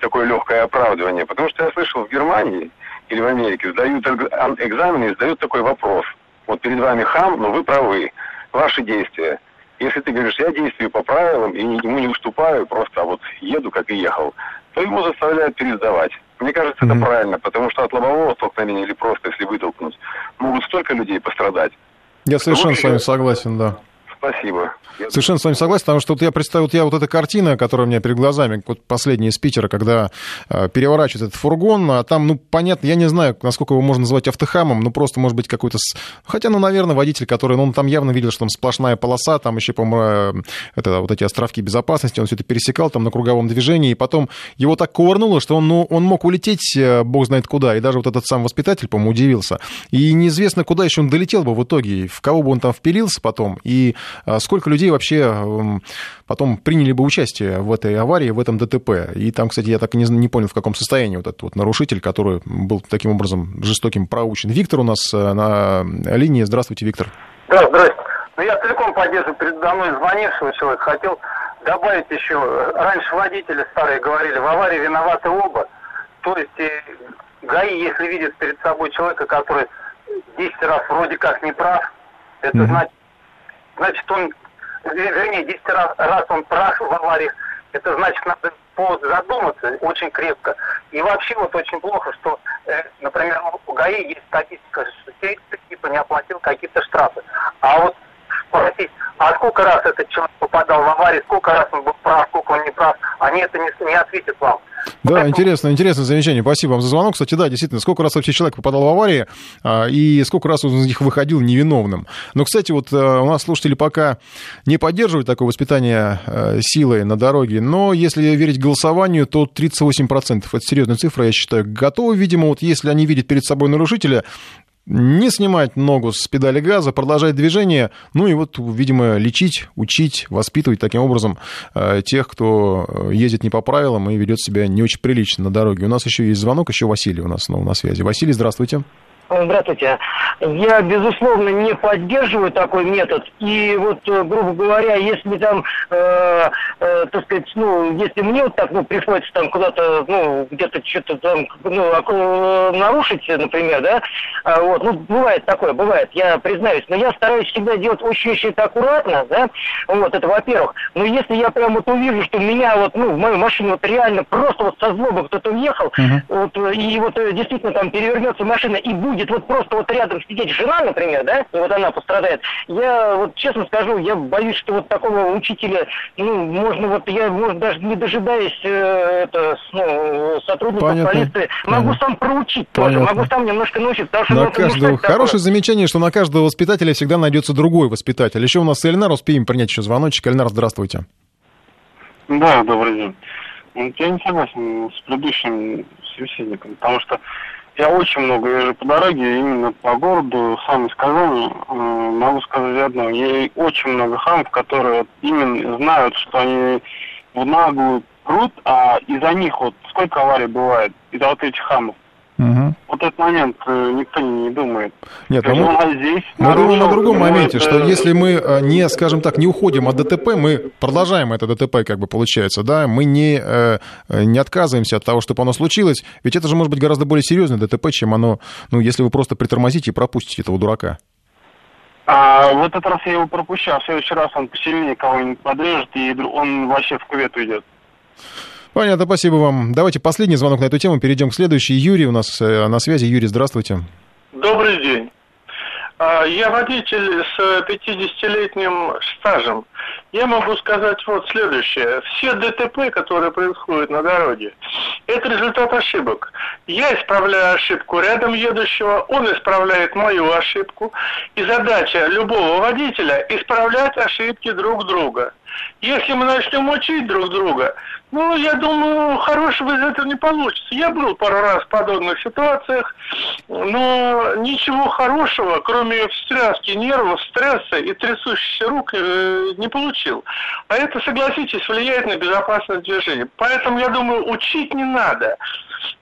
такое легкое оправдывание, потому что я слышал в Германии или в Америке сдают экзамены и задают такой вопрос. Вот перед вами хам, но вы правы. Ваши действия. Если ты говоришь, я действую по правилам и ему не уступаю, просто вот еду, как и ехал, то ему заставляют пересдавать. Мне кажется, mm-hmm. это правильно, потому что от лобового столкновения или просто если вытолкнуть, могут столько людей пострадать. Я совершенно с вами согласен, да. Спасибо. Совершенно с вами согласен, потому что вот я представил, вот я вот эта картина, которая у меня перед глазами, вот последняя из Питера, когда э, переворачивает этот фургон, а там, ну, понятно, я не знаю, насколько его можно назвать автохамом, ну, просто, может быть, какой-то... Хотя, ну, наверное, водитель, который, ну, он там явно видел, что там сплошная полоса, там еще, по-моему, э, это вот эти островки безопасности, он все это пересекал там на круговом движении, и потом его так кувырнуло, что он, ну, он мог улететь, э, бог знает куда, и даже вот этот сам воспитатель, по-моему, удивился. И неизвестно, куда еще он долетел бы в итоге, в кого бы он там впилился потом, и а сколько людей вообще эм, потом приняли бы участие в этой аварии, в этом ДТП. И там, кстати, я так и не, не понял, в каком состоянии вот этот вот нарушитель, который был таким образом жестоким проучен. Виктор у нас э, на линии. Здравствуйте, Виктор. Да, здравствуйте. Ну, я целиком поддерживаю передо мной звонившего человека. Хотел добавить еще, раньше водители старые говорили, в аварии виноваты оба. То есть э, ГАИ, если видит перед собой человека, который 10 раз вроде как не прав, это mm-hmm. значит, значит, он, вернее, 10 раз, раз он прав в авариях, это значит, надо повод задуматься очень крепко. И вообще вот очень плохо, что, э, например, у ГАИ есть статистика, что те типа не оплатил какие-то штрафы. А вот спросить, а сколько раз этот человек попадал в аварию, сколько раз он был прав, сколько он не прав, они это не, не ответят вам. Да, Поэтому... интересно, интересное замечание. Спасибо вам за звонок. Кстати, да, действительно, сколько раз вообще человек попадал в аварии, а, и сколько раз он из них выходил невиновным. Но, кстати, вот а, у нас слушатели пока не поддерживают такое воспитание а, силой на дороге, но если верить голосованию, то 38% это серьезная цифра, я считаю, готовы, видимо, вот если они видят перед собой нарушителя, не снимать ногу с педали газа, продолжать движение, ну и вот, видимо, лечить, учить, воспитывать таким образом э, тех, кто э, ездит не по правилам и ведет себя не очень прилично на дороге. У нас еще есть звонок, еще Василий у нас снова на связи. Василий, здравствуйте. Здравствуйте. Я, безусловно, не поддерживаю такой метод. И вот, э, грубо говоря, если там, э, э, так сказать, ну, если мне вот так, ну, приходится там куда-то, ну, где-то что-то там, ну, э, нарушить, например, да, а, вот, ну, бывает такое, бывает, я признаюсь, но я стараюсь всегда делать очень-очень аккуратно, да, вот, это во-первых. Но если я прям вот увижу, что меня вот, ну, в мою машину вот реально просто вот со злобы кто-то въехал, uh-huh. вот, и вот действительно там перевернется машина и будет будет вот просто вот рядом сидеть жена, например, да, и вот она пострадает, я вот честно скажу, я боюсь, что вот такого учителя, ну, можно вот, я, может, даже не дожидаясь э, это, ну, сотрудников Понятно. полиции, могу Понятно. сам проучить Понятно. тоже, могу сам немножко научить, потому что... На ну, каждого... Хорошее такое. замечание, что на каждого воспитателя всегда найдется другой воспитатель. Еще у нас Эльнар, успеем принять еще звоночек. Эльнар, здравствуйте. Да, добрый день. Я не согласен с предыдущим собеседником, потому что я очень много езжу по дороге, именно по городу, сам из Казани. Э, могу сказать одно. Я очень много хамов, которые именно знают, что они в наглую прут, а из-за них вот сколько аварий бывает из-за вот этих хамов. Угу. Вот этот момент э, никто не думает. Нет, а мы, здесь мы думаем на другом моменте, это... что если мы э, не, скажем так, не уходим от ДТП, мы продолжаем это ДТП, как бы получается, да, мы не, э, не отказываемся от того, чтобы оно случилось, ведь это же может быть гораздо более серьезное ДТП, чем оно, ну, если вы просто притормозите и пропустите этого дурака. А в этот раз я его пропущал, в следующий раз он посильнее кого-нибудь подрежет, и он вообще в кувет уйдет. Понятно, спасибо вам. Давайте последний звонок на эту тему, перейдем к следующей. Юрий у нас э, на связи. Юрий, здравствуйте. Добрый день. А, я водитель с 50-летним стажем. Я могу сказать вот следующее. Все ДТП, которые происходят на дороге, это результат ошибок. Я исправляю ошибку рядом едущего, он исправляет мою ошибку. И задача любого водителя исправлять ошибки друг друга. Если мы начнем учить друг друга, ну, я думаю, хорошего из этого не получится. Я был пару раз в подобных ситуациях, но ничего хорошего, кроме встряски нервов, стресса и трясущихся рук, э, не получил. А это, согласитесь, влияет на безопасность движения. Поэтому, я думаю, учить не надо.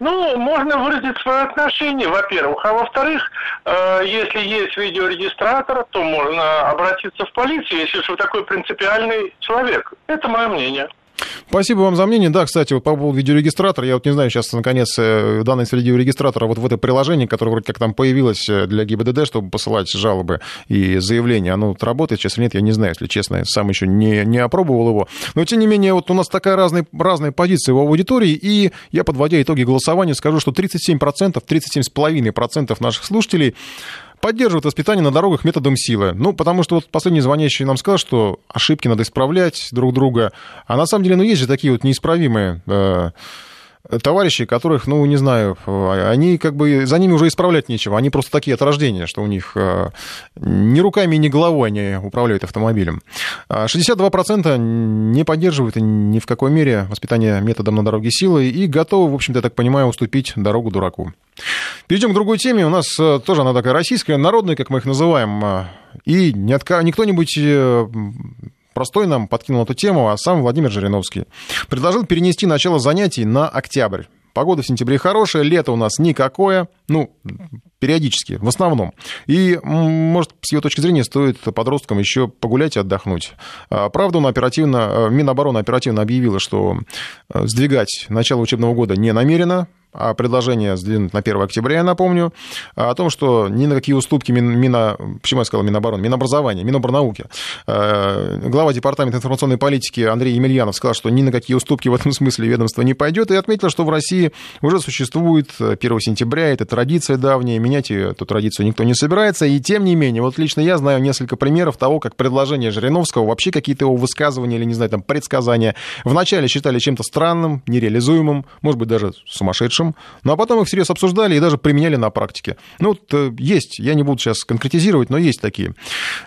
Ну, можно выразить свое отношение, во-первых. А во-вторых, э, если есть видеорегистратор, то можно обратиться в полицию, если вы такой принципиальный человек. Это мое мнение. Спасибо вам за мнение. Да, кстати, вот по поводу видеорегистратора, я вот не знаю, сейчас, наконец, э, данные видеорегистратора вот в это приложение, которое вроде как там появилось э, для ГИБДД, чтобы посылать жалобы и заявления, оно вот работает сейчас или нет, я не знаю, если честно, сам еще не, не опробовал его. Но, тем не менее, вот у нас такая разная, разная позиция в аудитории, и я, подводя итоги голосования, скажу, что 37%, 37,5% наших слушателей поддерживают воспитание на дорогах методом силы. Ну, потому что вот последний звонящий нам сказал, что ошибки надо исправлять друг друга. А на самом деле, ну, есть же такие вот неисправимые э, товарищи, которых, ну, не знаю, они как бы, за ними уже исправлять нечего. Они просто такие от рождения, что у них э, ни руками, ни головой они управляют автомобилем. 62% а не поддерживают ни в какой мере воспитание методом на дороге силы и готовы, в общем-то, я так понимаю, уступить дорогу дураку. Перейдем к другой теме. У нас э, тоже она такая российская, народная, как мы их называем. Э, и не кто-нибудь простой нам подкинул эту тему, а сам Владимир Жириновский. Предложил перенести начало занятий на октябрь. Погода в сентябре хорошая, лето у нас никакое, ну, периодически, в основном. И, может, с его точки зрения, стоит подросткам еще погулять и отдохнуть. А, правда, он оперативно, э, Минобороны оперативно объявила, что э, сдвигать начало учебного года не намерено, а предложение сдвинуть на 1 октября, я напомню, о том, что ни на какие уступки Мин, Мина, почему я сказал Минобороны, Минобразования, Миноборнауки, э, глава Департамента информационной политики Андрей Емельянов сказал, что ни на какие уступки в этом смысле ведомство не пойдет, и отметил, что в России уже существует 1 сентября, это традиция давняя, менять эту традицию никто не собирается, и тем не менее, вот лично я знаю несколько примеров того, как предложение Жириновского, вообще какие-то его высказывания или, не знаю, там, предсказания, вначале считали чем-то странным, нереализуемым, может быть, даже сумасшедшим, лучшим, ну а потом их всерьез обсуждали и даже применяли на практике. Ну вот э, есть, я не буду сейчас конкретизировать, но есть такие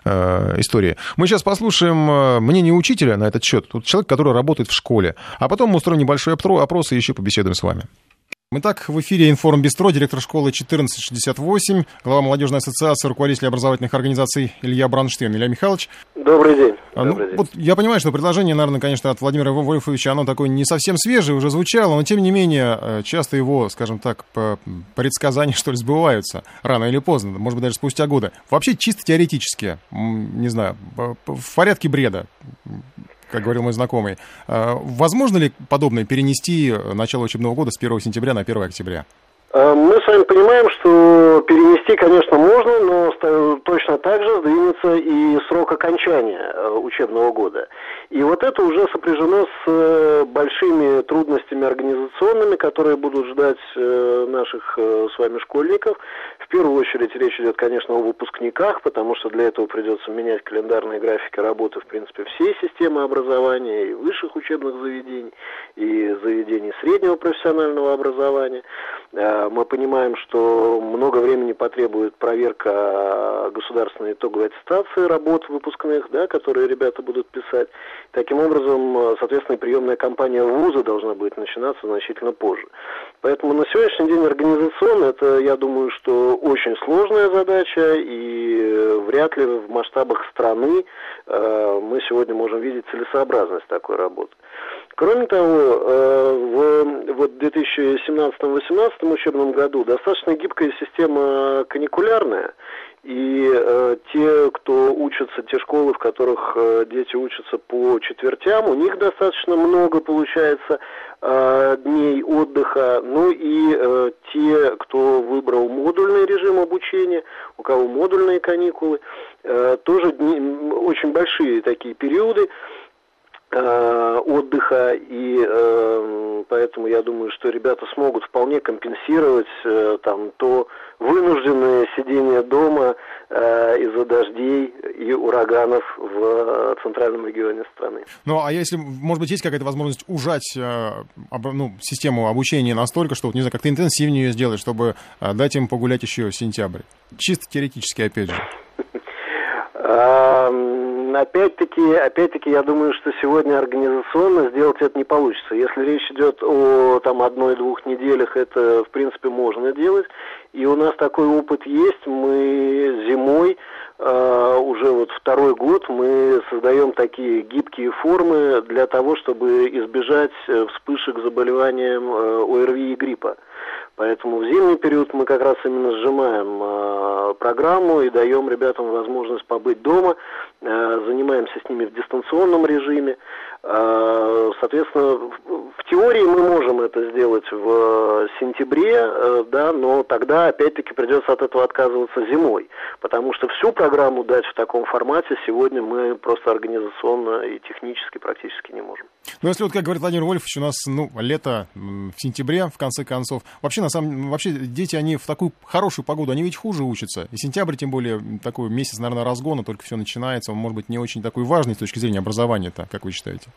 э, истории. Мы сейчас послушаем э, мнение учителя на этот счет. Тут человек, который работает в школе. А потом мы устроим небольшой опрос и еще побеседуем с вами. Итак, в эфире Информ Бистро, директор школы 1468, глава молодежной ассоциации, руководитель образовательных организаций Илья Бранштейн. Илья Михайлович. Добрый день. А, ну, Добрый день. Вот я понимаю, что предложение, наверное, конечно, от Владимира Вольфовича, оно такое не совсем свежее, уже звучало, но тем не менее, э, часто его, скажем так, предсказания, <laughs> что ли, сбываются рано или поздно, может быть, даже спустя годы. Вообще, чисто теоретически, не знаю, в порядке бреда, как говорил мой знакомый. А, возможно ли подобное перенести начало учебного года с 1 сентября на 1 октября? А, мы с вами понимаем, что перенести, конечно, можно, но точно так же сдвинется и срок окончания э, учебного года. И вот это уже сопряжено с э, большими трудностями организационными, которые будут ждать э, наших с вами школьников. В первую очередь речь идет, конечно, о выпускниках, потому что для этого придется менять календарные графики работы, в принципе, всей системы образования, и высших учебных заведений, и заведений среднего профессионального образования. Мы понимаем, что много времени потребует проверка государственной итоговой аттестации работ выпускных, да, которые ребята будут писать. Таким образом, соответственно, приемная кампания вуза должна будет начинаться значительно позже. Поэтому на сегодняшний день организационно это, я думаю, что очень сложная задача, и вряд ли в масштабах страны э, мы сегодня можем видеть целесообразность такой работы. Кроме того, э, в вот 2017-2018 учебном году достаточно гибкая система каникулярная, и э, те, кто учатся, те школы, в которых э, дети учатся по четвертям, у них достаточно много получается дней отдыха. Ну и те, кто выбрал модульный режим обучения, у кого модульные каникулы, тоже очень большие такие периоды. Отдыха, и э, поэтому я думаю, что ребята смогут вполне компенсировать э, там то вынужденное сидение дома э, из-за дождей и ураганов в центральном регионе страны. Ну, а если, может быть, есть какая-то возможность ужать э, об, ну, систему обучения настолько, что, не знаю, как-то интенсивнее ее сделать, чтобы э, дать им погулять еще сентябрь? Чисто теоретически, опять же. Опять-таки, опять-таки, я думаю, что сегодня организационно сделать это не получится. Если речь идет о там одной-двух неделях, это в принципе можно делать. И у нас такой опыт есть. Мы зимой Uh, уже вот второй год мы создаем такие гибкие формы для того, чтобы избежать э, вспышек заболеванием uh, ОРВИ и гриппа. Поэтому в зимний период мы как раз именно сжимаем э, программу и даем ребятам возможность побыть дома, э, занимаемся с ними в дистанционном режиме. Э, соответственно, в теории мы можем это сделать в сентябре, э, да, но тогда опять-таки придется от этого отказываться зимой, потому что всю программу дать в таком формате сегодня мы просто организационно и технически практически не можем. Ну, если вот, как говорит Владимир Вольфович, у нас, ну, лето в сентябре, в конце концов. Вообще, на самом вообще, дети, они в такую хорошую погоду, они ведь хуже учатся. И сентябрь, тем более, такой месяц, наверное, разгона, только все начинается. Он, может быть, не очень такой важный с точки зрения образования-то, как вы считаете?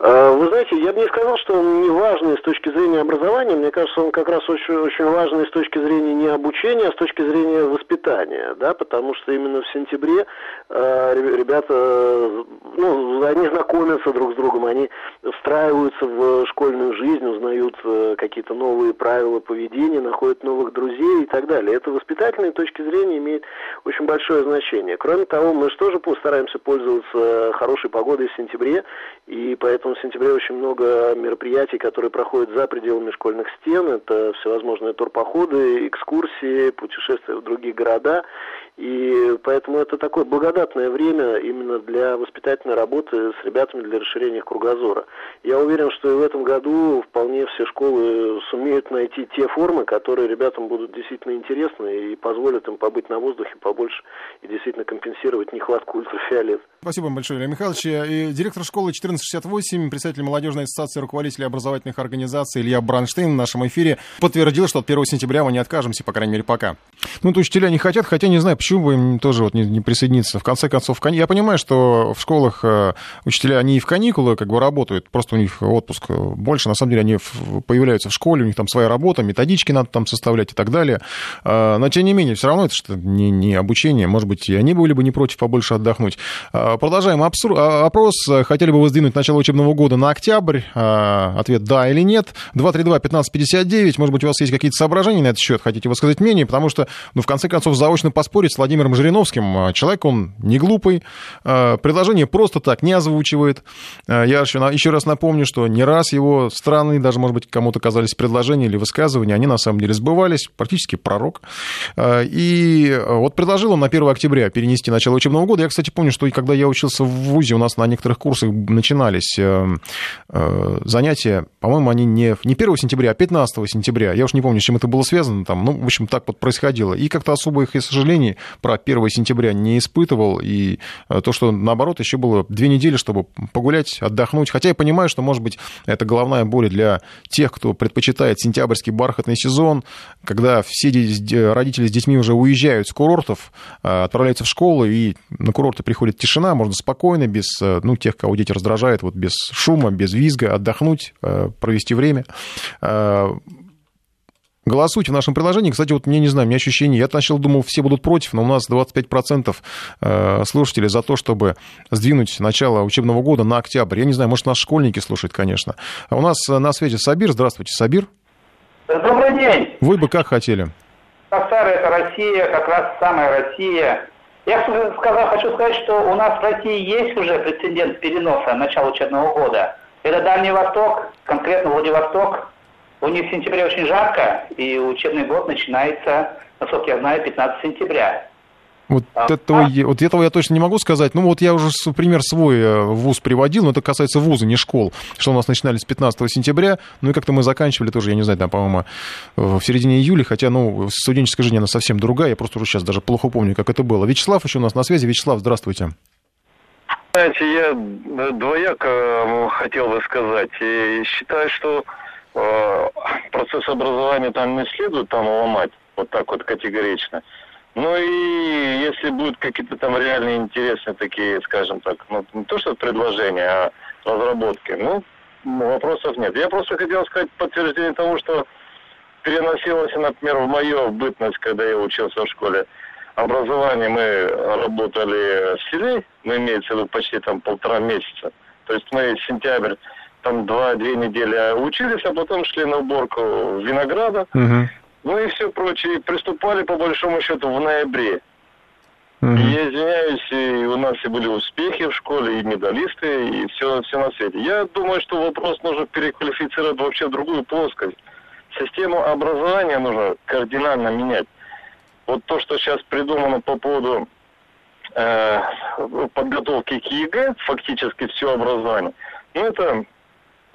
А, вы знаете, я бы не сказал, что он не важный с точки зрения образования. Мне кажется, он как раз очень, очень важный с точки зрения не обучения, а с точки зрения воспитания, да, потому что именно в сентябре э, ребята, ну, они знакомятся друг с другом, они встраиваются в школьную жизнь, узнают э, какие-то новые правила поведения, находят новых друзей и так далее. Это воспитательной точки зрения имеет очень большое значение. Кроме того, мы же тоже постараемся пользоваться хорошей погодой в сентябре, и поэтому в сентябре очень много мероприятий, которые проходят за пределами школьных стен. Это всевозможные турпоходы, экскурсии, путешествия в другие города. И поэтому это такое благодатное время именно для воспитательной работы с ребятами для расширения кругозора. Я уверен, что и в этом году вполне все школы сумеют найти те формы, которые ребятам будут действительно интересны и позволят им побыть на воздухе побольше и действительно компенсировать нехватку ультрафиолета. Спасибо вам большое, Илья Михайлович. И директор школы 1468, председатель молодежной ассоциации руководителей образовательных организаций Илья Бранштейн в нашем эфире подтвердил, что от 1 сентября мы не откажемся, по крайней мере, пока. Ну, то учителя не хотят, хотя не знаю, почему бы им тоже вот не, не присоединиться. В конце концов, я понимаю, что в школах э, учителя, они и в каникулы как бы работают, просто у них отпуск больше, на самом деле они появляются в школе, у них там своя работа, методички надо там составлять и так далее. Но, тем не менее, все равно это что не, не обучение, может быть, и они были бы не против побольше отдохнуть. Продолжаем обсур... опрос. Хотели бы вы сдвинуть начало учебного года на октябрь? Ответ «да» или «нет». 232-1559. Может быть, у вас есть какие-то соображения на этот счет, хотите высказать мнение, потому что, ну, в конце концов, заочно поспорить с Владимиром Жириновским. Человек, он не глупый, предложение просто так не озвучивает. Я еще, еще раз напомню, что не раз его странные, даже, может быть, кому-то казались предложения или высказывания, они на самом деле сбывались, практически пророк. И вот предложил он на 1 октября перенести начало учебного года. Я, кстати, помню, что когда я учился в ВУЗе, у нас на некоторых курсах начинались э, э, занятия, по-моему, они не, не 1 сентября, а 15 сентября. Я уж не помню, с чем это было связано там. Ну, в общем, так вот происходило. И как-то особо их и сожалений про 1 сентября не испытывал. И э, то, что наоборот, еще было две недели, чтобы погулять, отдохнуть. Хотя я понимаю, что, может быть, это головная боль для тех, кто предпочитает сентябрьский бархатный сезон, когда все родители с детьми уже уезжают с курортов, отправляются в школу, и на курорты приходит тишина, можно спокойно, без ну, тех, кого дети раздражают, вот без шума, без визга, отдохнуть, провести время. Голосуйте в нашем приложении. Кстати, вот мне не знаю, у меня ощущение, я сначала думал, все будут против, но у нас 25% э, слушателей за то, чтобы сдвинуть начало учебного года на октябрь. Я не знаю, может, нас школьники слушают, конечно. А у нас на связи Сабир. Здравствуйте, Сабир. Добрый день. Вы бы как хотели? Как старая это Россия, как раз самая Россия. Я сказал, хочу сказать, что у нас в России есть уже прецедент переноса начала учебного года. Это Дальний Восток, конкретно Владивосток, у них в сентябре очень жарко, и учебный год начинается, насколько я знаю, 15 сентября. Вот, а, этого, а? вот этого я точно не могу сказать. Ну, вот я уже пример свой э, вуз приводил, но это касается вуза, не школ. Что у нас начинались с 15 сентября, ну и как-то мы заканчивали тоже, я не знаю, там, по-моему, в середине июля, хотя, ну, студенческая жизнь, она совсем другая, я просто уже сейчас даже плохо помню, как это было. Вячеслав еще у нас на связи. Вячеслав, здравствуйте. Знаете, я двояко хотел бы сказать. И считаю, что Э, процесс образования там не следует там ломать вот так вот категорично. Ну и если будут какие-то там реальные интересные такие, скажем так, ну не то что предложения, а разработки, ну вопросов нет. Я просто хотел сказать подтверждение тому, что переносилось, например, в мою бытность, когда я учился в школе, образование мы работали в селе, ну имеется в виду почти там полтора месяца. То есть мы сентябрь там два-две недели учились, а потом шли на уборку винограда, угу. ну и все прочее. приступали по большому счету в ноябре. Угу. И я извиняюсь, и у нас и были успехи в школе, и медалисты, и все, все на свете. Я думаю, что вопрос нужно переквалифицировать вообще в другую плоскость. Систему образования нужно кардинально менять. Вот то, что сейчас придумано по поводу э, подготовки к ЕГЭ, фактически все образование, ну это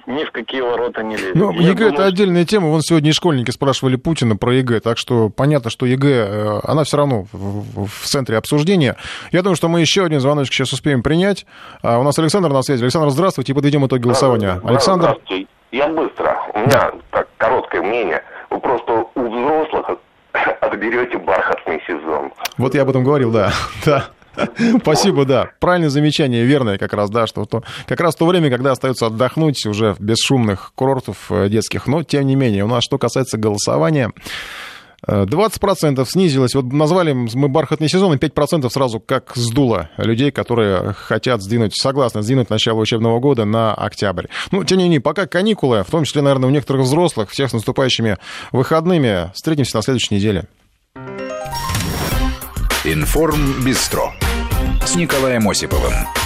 ни в какие ворота не лезет. Ну, ЕГЭ думаю, это отдельная тема. Вон сегодня и школьники спрашивали Путина про ЕГЭ, так что понятно, что ЕГЭ, э, она все равно в, в центре обсуждения. Я думаю, что мы еще один звоночек сейчас успеем принять. А у нас Александр на связи. Александр, здравствуйте, и подведем итоги голосования. Александр? Здравствуйте. Я быстро. У меня так короткое мнение. Вы просто у взрослых <coughs> отберете бархатный сезон. Вот я об этом говорил, да. <laughs> да. <laughs> Спасибо, да. Правильное замечание, верное как раз, да, что то, как раз то время, когда остается отдохнуть уже без шумных курортов э, детских. Но, тем не менее, у нас, что касается голосования, 20% э, снизилось. Вот назвали мы бархатный сезон, и 5% сразу как сдуло людей, которые хотят сдвинуть, согласны сдвинуть начало учебного года на октябрь. Ну, тем не менее, пока каникулы, в том числе, наверное, у некоторых взрослых, всех с наступающими выходными. Встретимся на следующей неделе. Информ Бистро с Николаем Осиповым.